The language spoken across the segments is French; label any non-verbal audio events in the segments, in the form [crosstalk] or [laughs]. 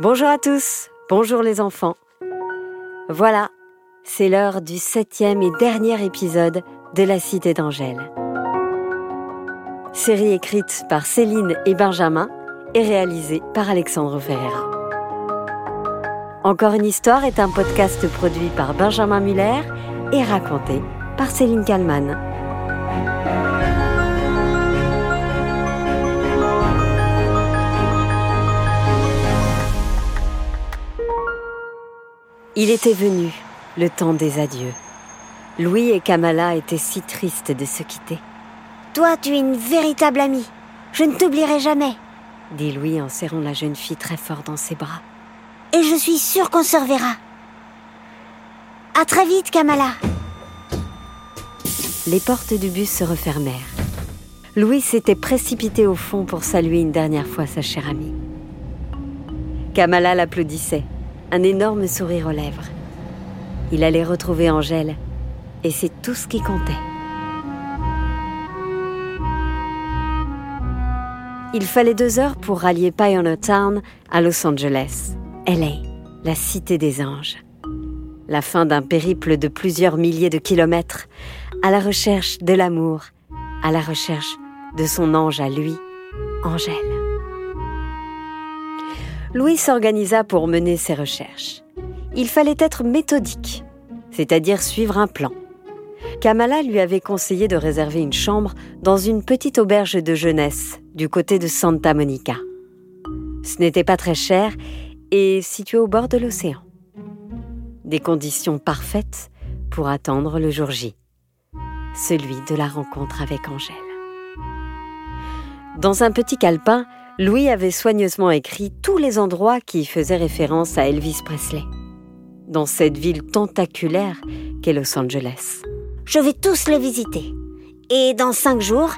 Bonjour à tous, bonjour les enfants. Voilà, c'est l'heure du septième et dernier épisode de La Cité d'Angèle. Série écrite par Céline et Benjamin et réalisée par Alexandre Ferreira. Encore une histoire est un podcast produit par Benjamin Muller et raconté par Céline Kallmann. Il était venu, le temps des adieux. Louis et Kamala étaient si tristes de se quitter. Toi, tu es une véritable amie. Je ne t'oublierai jamais. dit Louis en serrant la jeune fille très fort dans ses bras. Et je suis sûre qu'on se reverra. À très vite, Kamala. Les portes du bus se refermèrent. Louis s'était précipité au fond pour saluer une dernière fois sa chère amie. Kamala l'applaudissait un énorme sourire aux lèvres. Il allait retrouver Angèle, et c'est tout ce qui comptait. Il fallait deux heures pour rallier Pioneer Town à Los Angeles, LA, la cité des anges. La fin d'un périple de plusieurs milliers de kilomètres à la recherche de l'amour, à la recherche de son ange à lui, Angèle. Louis s'organisa pour mener ses recherches. Il fallait être méthodique, c'est-à-dire suivre un plan. Kamala lui avait conseillé de réserver une chambre dans une petite auberge de jeunesse du côté de Santa Monica. Ce n'était pas très cher et situé au bord de l'océan. Des conditions parfaites pour attendre le jour J, celui de la rencontre avec Angèle. Dans un petit calepin, Louis avait soigneusement écrit tous les endroits qui faisaient référence à Elvis Presley, dans cette ville tentaculaire qu'est Los Angeles. Je vais tous les visiter. Et dans cinq jours,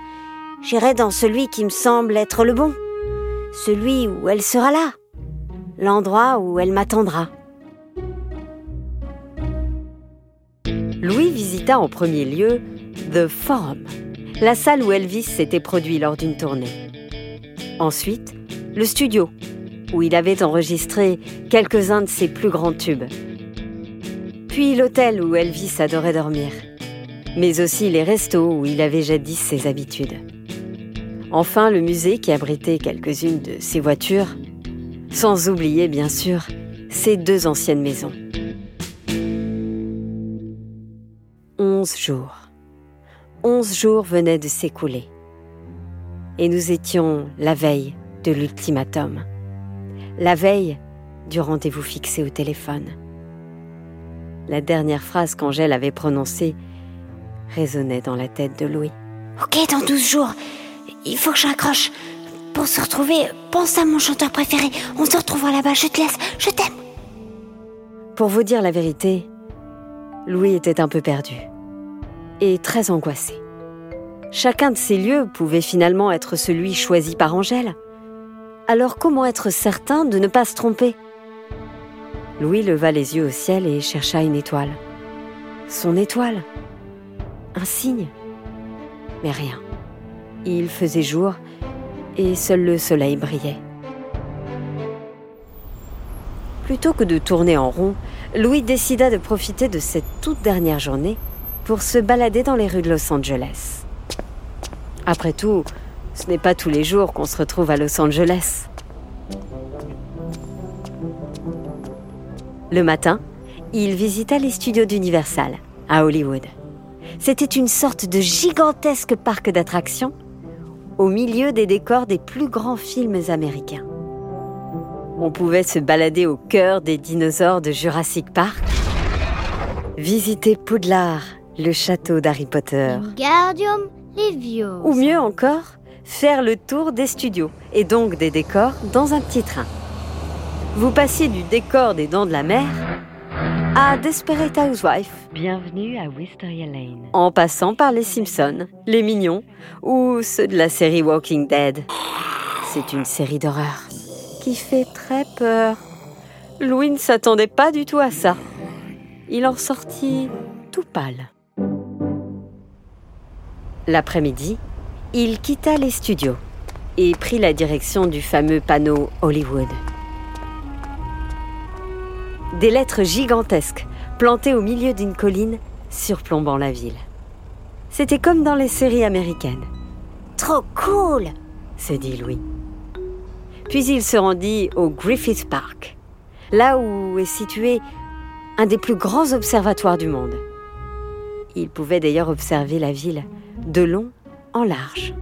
j'irai dans celui qui me semble être le bon. Celui où elle sera là. L'endroit où elle m'attendra. Louis visita en premier lieu The Forum, la salle où Elvis s'était produit lors d'une tournée. Ensuite, le studio, où il avait enregistré quelques-uns de ses plus grands tubes. Puis l'hôtel où Elvis adorait dormir, mais aussi les restos où il avait jadis ses habitudes. Enfin, le musée qui abritait quelques-unes de ses voitures, sans oublier bien sûr ses deux anciennes maisons. Onze jours. Onze jours venaient de s'écouler et nous étions la veille de l'ultimatum, la veille du rendez-vous fixé au téléphone. La dernière phrase qu'Angèle avait prononcée résonnait dans la tête de Louis. Ok, dans douze jours, il faut que je raccroche. Pour se retrouver, pense à mon chanteur préféré. On se retrouvera là-bas, je te laisse, je t'aime. Pour vous dire la vérité, Louis était un peu perdu et très angoissé. Chacun de ces lieux pouvait finalement être celui choisi par Angèle. Alors comment être certain de ne pas se tromper? Louis leva les yeux au ciel et chercha une étoile. Son étoile Un signe Mais rien. Il faisait jour et seul le soleil brillait. Plutôt que de tourner en rond, Louis décida de profiter de cette toute dernière journée pour se balader dans les rues de Los Angeles. Après tout, ce n'est pas tous les jours qu'on se retrouve à Los Angeles. Le matin, il visita les studios d'Universal, à Hollywood. C'était une sorte de gigantesque parc d'attractions au milieu des décors des plus grands films américains. On pouvait se balader au cœur des dinosaures de Jurassic Park, visiter Poudlard, le château d'Harry Potter. Ou mieux encore, faire le tour des studios et donc des décors dans un petit train. Vous passiez du décor des Dents de la Mer à Desperate Housewife. Bienvenue à Wisteria Lane. En passant par les Simpsons, les Mignons ou ceux de la série Walking Dead. C'est une série d'horreur qui fait très peur. Louis ne s'attendait pas du tout à ça. Il en sortit tout pâle. L'après-midi, il quitta les studios et prit la direction du fameux panneau Hollywood. des lettres gigantesques plantées au milieu d'une colline surplombant la ville. C'était comme dans les séries américaines. Trop cool se dit Louis. Puis il se rendit au Griffith Park, là où est situé un des plus grands observatoires du monde. Il pouvait d'ailleurs observer la ville de long en large.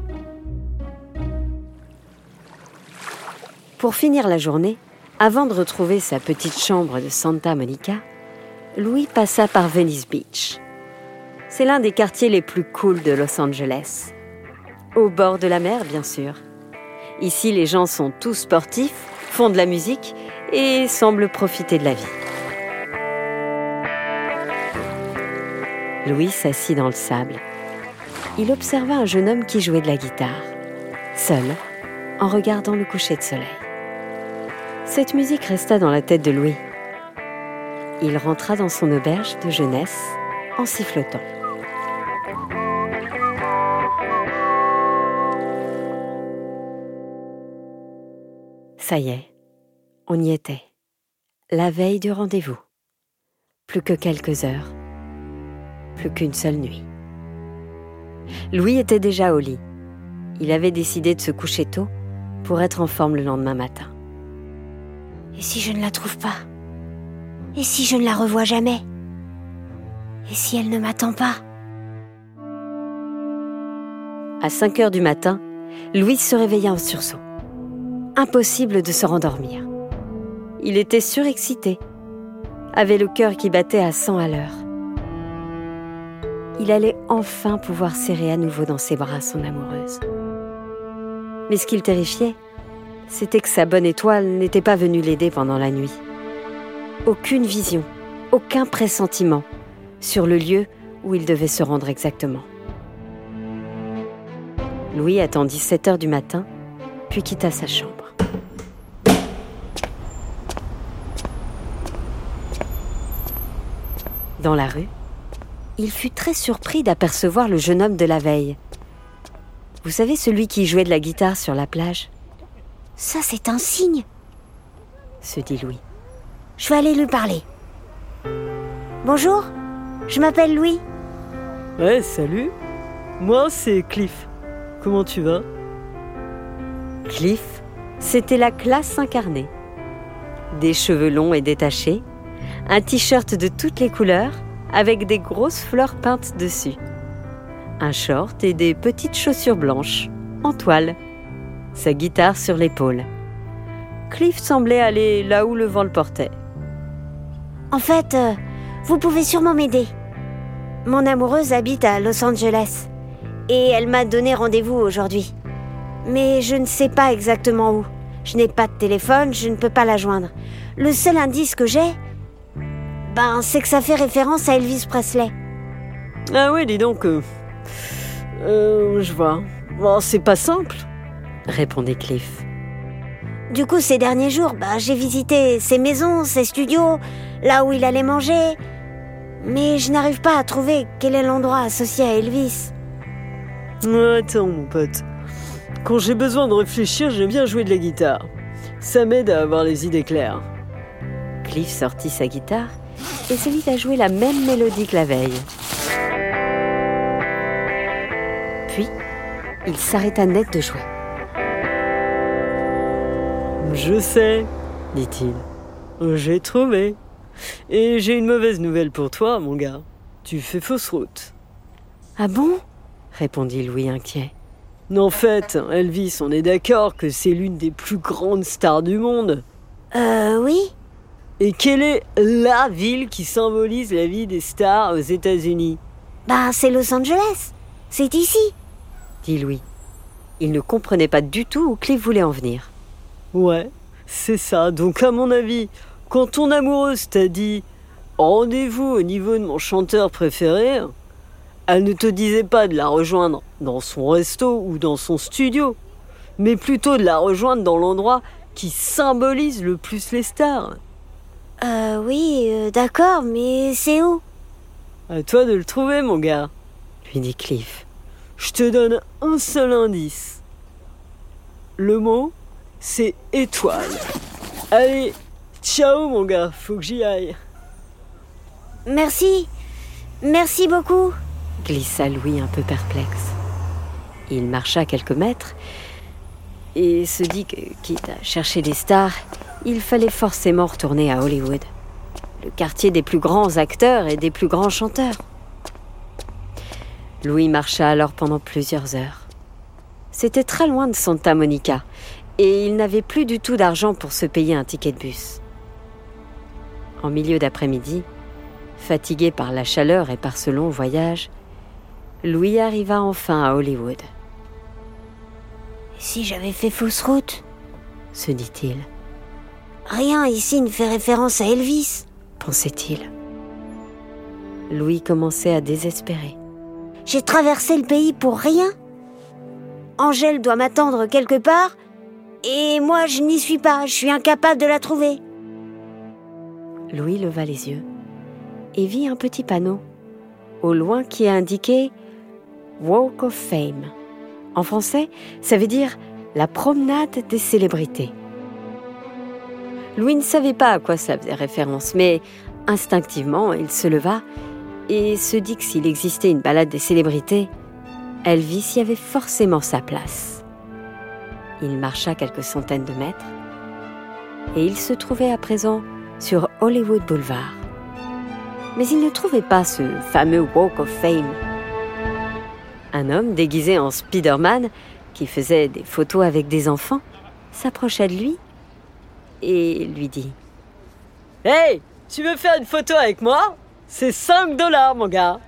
Pour finir la journée, avant de retrouver sa petite chambre de Santa Monica, Louis passa par Venice Beach. C'est l'un des quartiers les plus cools de Los Angeles. Au bord de la mer, bien sûr. Ici, les gens sont tous sportifs, font de la musique et semblent profiter de la vie. Louis s'assit dans le sable. Il observa un jeune homme qui jouait de la guitare, seul, en regardant le coucher de soleil. Cette musique resta dans la tête de Louis. Il rentra dans son auberge de jeunesse en sifflotant. Ça y est, on y était. La veille du rendez-vous. Plus que quelques heures. Plus qu'une seule nuit. Louis était déjà au lit. Il avait décidé de se coucher tôt pour être en forme le lendemain matin. Et si je ne la trouve pas? Et si je ne la revois jamais? Et si elle ne m'attend pas? À 5 heures du matin, Louise se réveilla en sursaut. Impossible de se rendormir. Il était surexcité, avait le cœur qui battait à 100 à l'heure. Il allait enfin pouvoir serrer à nouveau dans ses bras son amoureuse. Mais ce qui le terrifiait, c'était que sa bonne étoile n'était pas venue l'aider pendant la nuit. Aucune vision, aucun pressentiment sur le lieu où il devait se rendre exactement. Louis attendit 7 heures du matin, puis quitta sa chambre. Dans la rue, il fut très surpris d'apercevoir le jeune homme de la veille. Vous savez celui qui jouait de la guitare sur la plage? Ça, c'est un signe, se dit Louis. Je vais aller lui parler. Bonjour, je m'appelle Louis. Ouais, salut. Moi, c'est Cliff. Comment tu vas? Cliff, c'était la classe incarnée. Des cheveux longs et détachés, un t-shirt de toutes les couleurs avec des grosses fleurs peintes dessus, un short et des petites chaussures blanches en toile sa guitare sur l'épaule. Cliff semblait aller là où le vent le portait. En fait, euh, vous pouvez sûrement m'aider. Mon amoureuse habite à Los Angeles et elle m'a donné rendez-vous aujourd'hui. Mais je ne sais pas exactement où. Je n'ai pas de téléphone, je ne peux pas la joindre. Le seul indice que j'ai, ben, c'est que ça fait référence à Elvis Presley. Ah oui, dis donc. Euh, euh je vois. Bon, c'est pas simple répondait Cliff. Du coup, ces derniers jours, bah, j'ai visité ses maisons, ses studios, là où il allait manger. Mais je n'arrive pas à trouver quel est l'endroit associé à Elvis. Attends, mon pote. Quand j'ai besoin de réfléchir, j'aime bien jouer de la guitare. Ça m'aide à avoir les idées claires. Cliff sortit sa guitare et se mit à jouer la même mélodie que la veille. Puis, il s'arrêta net de jouer. Je sais, dit-il. J'ai trouvé. Et j'ai une mauvaise nouvelle pour toi, mon gars. Tu fais fausse route. Ah bon? répondit Louis inquiet. En fait, Elvis, on est d'accord que c'est l'une des plus grandes stars du monde. Euh, oui. Et quelle est la ville qui symbolise la vie des stars aux États-Unis Bah, c'est Los Angeles. C'est ici, dit Louis. Il ne comprenait pas du tout où Cliff voulait en venir. Ouais, c'est ça. Donc à mon avis, quand ton amoureuse t'a dit rendez-vous au niveau de mon chanteur préféré, elle ne te disait pas de la rejoindre dans son resto ou dans son studio, mais plutôt de la rejoindre dans l'endroit qui symbolise le plus les stars. Euh oui, euh, d'accord, mais c'est où? À toi de le trouver, mon gars, lui dit Cliff. Je te donne un seul indice. Le mot c'est étoile. Allez, Ciao mon gars, faut que j'y aille. Merci. Merci beaucoup. glissa Louis un peu perplexe. Il marcha quelques mètres et se dit que, quitte à chercher des stars, il fallait forcément retourner à Hollywood, le quartier des plus grands acteurs et des plus grands chanteurs. Louis marcha alors pendant plusieurs heures. C'était très loin de Santa Monica et il n'avait plus du tout d'argent pour se payer un ticket de bus. En milieu d'après-midi, fatigué par la chaleur et par ce long voyage, Louis arriva enfin à Hollywood. Si j'avais fait fausse route? se dit-il. Rien ici ne fait référence à Elvis, pensait-il. Louis commençait à désespérer. J'ai traversé le pays pour rien Angèle doit m'attendre quelque part, et moi je n'y suis pas, je suis incapable de la trouver. Louis leva les yeux et vit un petit panneau au loin qui indiquait Walk of Fame. En français, ça veut dire la promenade des célébrités. Louis ne savait pas à quoi ça faisait référence, mais instinctivement, il se leva et se dit que s'il existait une balade des célébrités, Elvis y avait forcément sa place. Il marcha quelques centaines de mètres et il se trouvait à présent sur Hollywood Boulevard. Mais il ne trouvait pas ce fameux Walk of Fame. Un homme déguisé en Spider-Man qui faisait des photos avec des enfants s'approcha de lui et lui dit Hey, tu veux faire une photo avec moi? C'est 5 dollars, mon gars.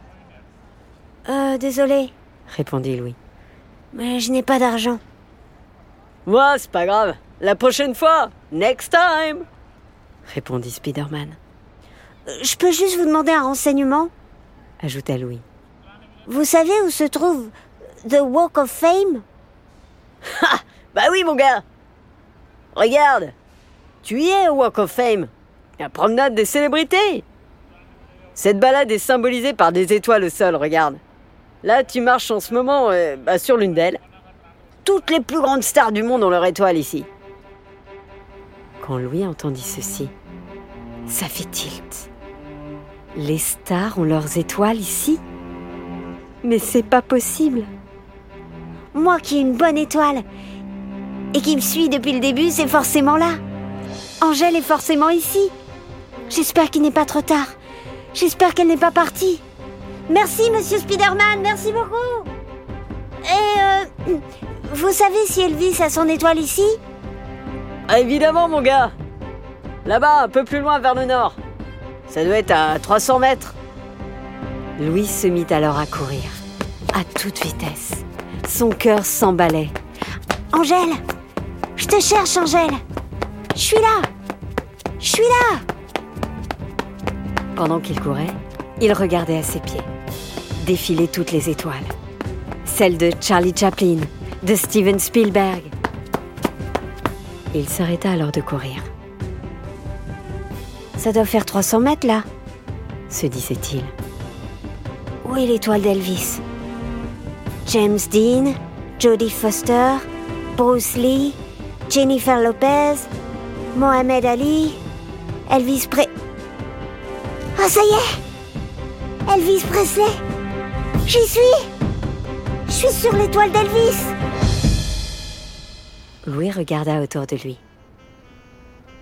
Euh, désolé, répondit Louis. Mais je n'ai pas d'argent. Moi, c'est pas grave. La prochaine fois, next time, répondit Spider-Man. Euh, je peux juste vous demander un renseignement? ajouta Louis. Vous savez où se trouve The Walk of Fame? Ha Bah oui, mon gars Regarde Tu y es au Walk of Fame La promenade des célébrités Cette balade est symbolisée par des étoiles au sol, regarde. Là, tu marches en ce moment euh, bah, sur l'une d'elles. Toutes les plus grandes stars du monde ont leur étoile ici. Quand Louis entendit ceci, ça fit tilt. Les stars ont leurs étoiles ici Mais c'est pas possible. Moi qui ai une bonne étoile et qui me suit depuis le début, c'est forcément là. Angèle est forcément ici. J'espère qu'il n'est pas trop tard. J'espère qu'elle n'est pas partie. Merci, monsieur Spider-Man, merci beaucoup. Et euh, vous savez si Elvis a son étoile ici? Ah, Évidemment, mon gars. Là-bas, un peu plus loin vers le nord. Ça doit être à 300 mètres. Louis se mit alors à courir, à toute vitesse. Son cœur s'emballait. Angèle Je te cherche, Angèle Je suis là Je suis là Pendant qu'il courait, il regardait à ses pieds défiler toutes les étoiles. Celles de Charlie Chaplin, de Steven Spielberg. Il s'arrêta alors de courir. Ça doit faire 300 mètres là, se disait-il. Où est l'étoile d'Elvis? James Dean, Jodie Foster, Bruce Lee, Jennifer Lopez, Mohamed Ali, Elvis Pre... Ah, ça y est Elvis Presley J'y suis Je suis sur l'étoile d'Elvis Louis regarda autour de lui.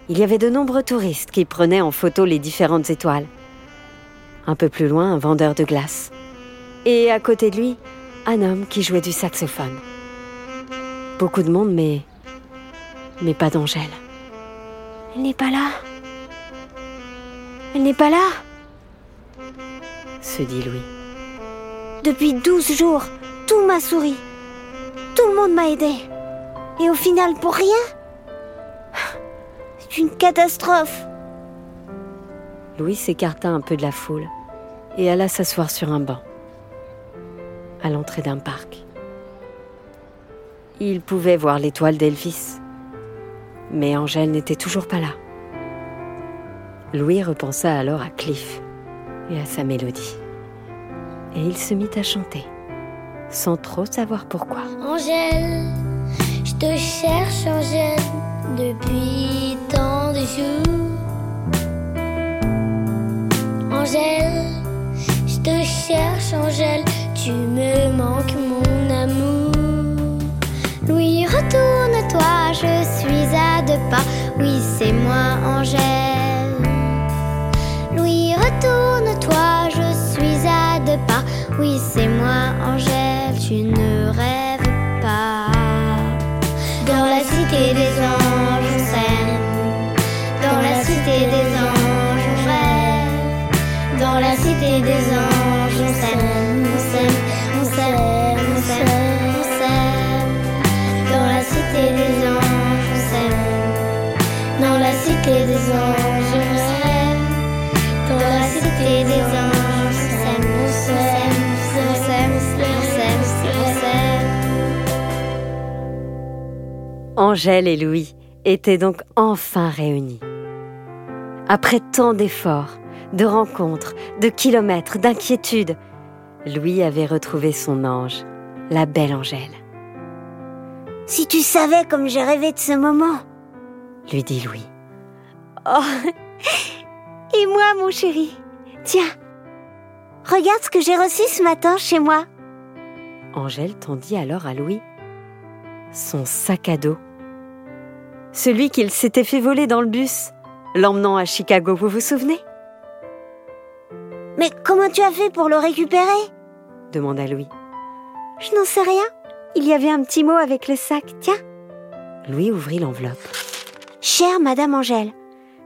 Il y avait de nombreux touristes qui prenaient en photo les différentes étoiles. Un peu plus loin, un vendeur de glace. Et à côté de lui, un homme qui jouait du saxophone. Beaucoup de monde, mais. mais pas d'Angèle. Elle n'est pas là. Elle n'est pas là, se dit Louis. Depuis douze jours, tout m'a souri. Tout le monde m'a aidé. Et au final, pour rien? C'est une catastrophe. Louis s'écarta un peu de la foule et alla s'asseoir sur un banc, à l'entrée d'un parc. Il pouvait voir l'étoile d'Elvis, mais Angèle n'était toujours pas là. Louis repensa alors à Cliff et à sa mélodie. Et il se mit à chanter, sans trop savoir pourquoi. Angèle, je te cherche, Angèle, depuis tant de jours. Angèle, je te cherche, Angèle, tu me manques, mon amour. Louis, retourne-toi, je suis. Oui, c'est moi, Angèle. Louis, retourne-toi, je suis à deux pas. Oui, c'est moi, Angèle, tu ne rêves pas. Dans la cité des anges, Angèle et Louis étaient donc enfin réunis. Après tant d'efforts, de rencontres, de kilomètres, d'inquiétudes, Louis avait retrouvé son ange, la belle Angèle. Si tu savais comme j'ai rêvé de ce moment. Lui dit Louis. Oh Et moi, mon chéri Tiens Regarde ce que j'ai reçu ce matin chez moi. Angèle tendit alors à Louis son sac à dos. Celui qu'il s'était fait voler dans le bus, l'emmenant à Chicago, vous vous souvenez? Mais comment tu as fait pour le récupérer? demanda Louis. Je n'en sais rien. Il y avait un petit mot avec le sac, tiens. Louis ouvrit l'enveloppe. Chère Madame Angèle,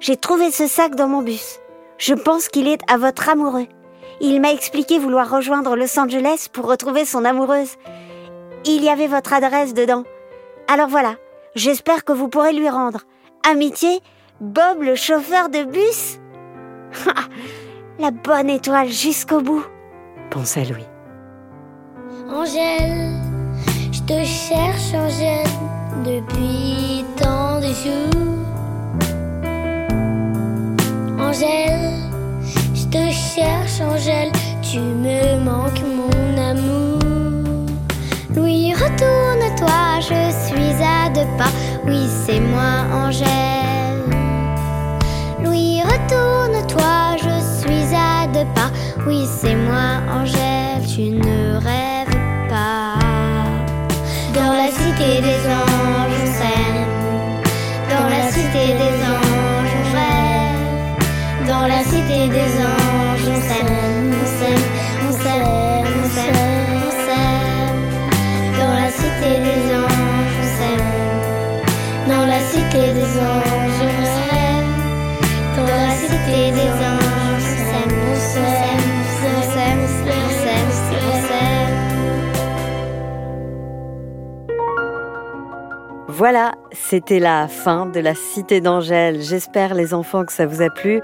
j'ai trouvé ce sac dans mon bus. Je pense qu'il est à votre amoureux. Il m'a expliqué vouloir rejoindre Los Angeles pour retrouver son amoureuse. Il y avait votre adresse dedans. Alors voilà, j'espère que vous pourrez lui rendre. Amitié, Bob le chauffeur de bus. [laughs] La bonne étoile jusqu'au bout. pensa Louis. Angèle, je te cherche, Angèle, depuis tant de jours. Angèle, je te cherche, Angèle, tu me manques, mon amour. Louis, retourne-toi, je suis à deux pas. Oui, c'est moi, Angèle. Louis, retourne-toi, je suis à deux pas. Oui, c'est moi, Angèle, tu ne rêves pas. Dans la cité des anges, Voilà, c'était la fin de la Cité d'Angèle. J'espère, les enfants, que ça vous a plu.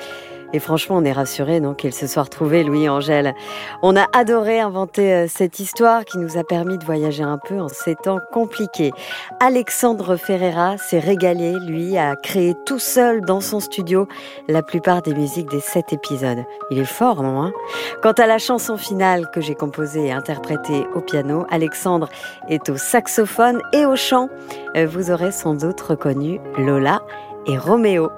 Et franchement, on est rassurés donc qu'ils se soient retrouvés, Louis et Angèle. On a adoré inventer euh, cette histoire qui nous a permis de voyager un peu en ces temps compliqués. Alexandre Ferreira s'est régalé, lui, à créer tout seul dans son studio la plupart des musiques des sept épisodes. Il est fort, non hein? Quant à la chanson finale que j'ai composée et interprétée au piano, Alexandre est au saxophone et au chant. Euh, Vous aurez sans doute reconnu Lola et Roméo.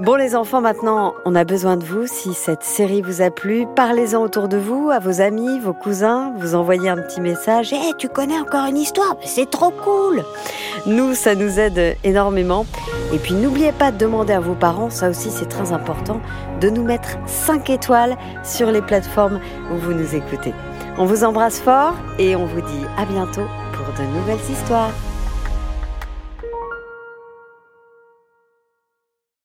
Bon les enfants, maintenant on a besoin de vous. Si cette série vous a plu, parlez-en autour de vous, à vos amis, vos cousins, vous envoyez un petit message. Eh, tu connais encore une histoire? C'est trop cool Nous, ça nous aide énormément. Et puis n'oubliez pas de demander à vos parents, ça aussi c'est très important, de nous mettre 5 étoiles sur les plateformes où vous nous écoutez. On vous embrasse fort et on vous dit à bientôt pour de nouvelles histoires.